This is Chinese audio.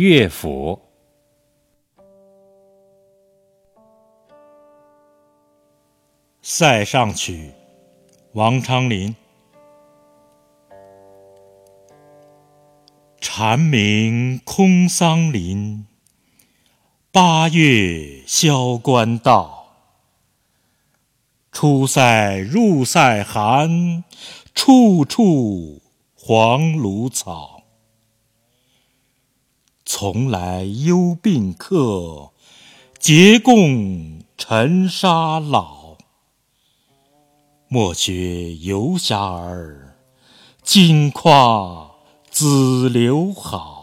乐府《塞上曲》王昌龄。蝉鸣空桑林，八月萧关道。出塞入塞寒，处处黄芦草。从来忧病客，结共尘沙老。莫学游侠儿，金夸子留好。